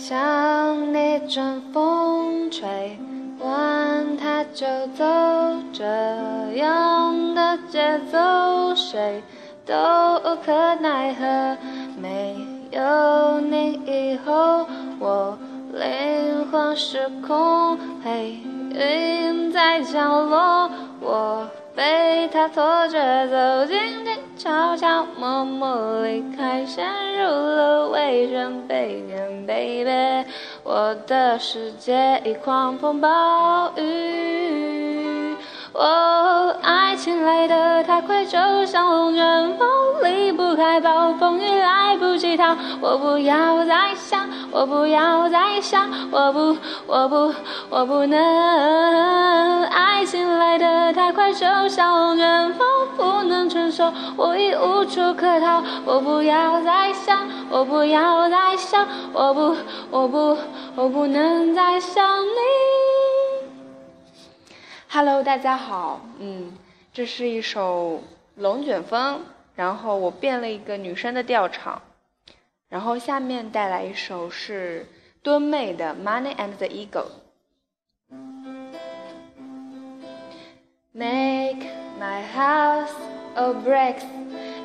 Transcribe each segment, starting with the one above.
像那阵风吹完它就走，这样的节奏谁都无可奈何。没有你以后，我灵魂失控，黑云在降落，我被它拖着走，静静悄悄默默离开，陷入了微人悲恋，baby，我的世界已狂风暴雨。哦，爱情来得太快，就像龙卷风，离不开暴风雨，来不及逃。我不要再想，我不要再想，我不，我不，我不能。爱情来得太快，就像龙卷风，承受，我已无处可逃。我不要再想，我不要再想，我不，我不，我不能再想你。Hello，大家好，嗯，这是一首《龙卷风》，然后我变了一个女生的调唱，然后下面带来一首是敦妹的《Money and the Ego》。Make my house of bricks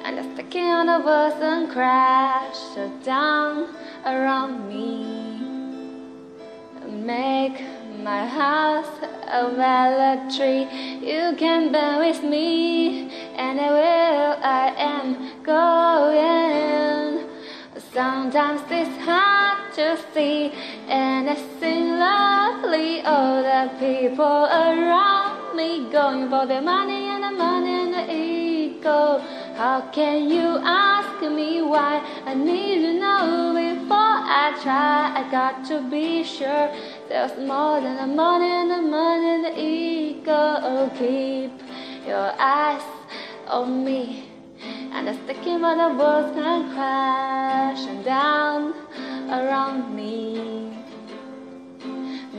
and the walls and crash down around me. Make my house a valid tree. You can bear with me, and I will. I am going. Sometimes it's hard to see and anything lovely. All the people around me going for the money and the money and the ego. How can you ask me why? I need to know before I try. I got to be sure there's more than the money and the money and the ego. Keep your eyes on me. And the sticking by the walls can crashing down around me.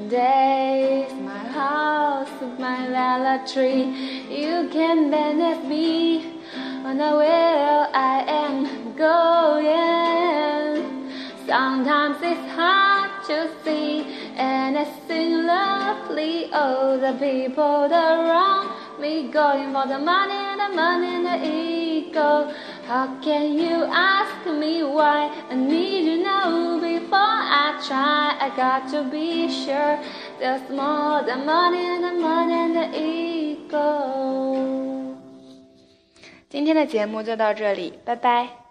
Days, my house, my lala tree. You can at me. On the will I am going. Sometimes it's hard to see anything lovely. Oh, the people around me going for the money the money and the ego. How can you ask me why? I need to know before I try. I got to be sure there's more than money and the money and the ego. 今天的节目就到这里，拜拜。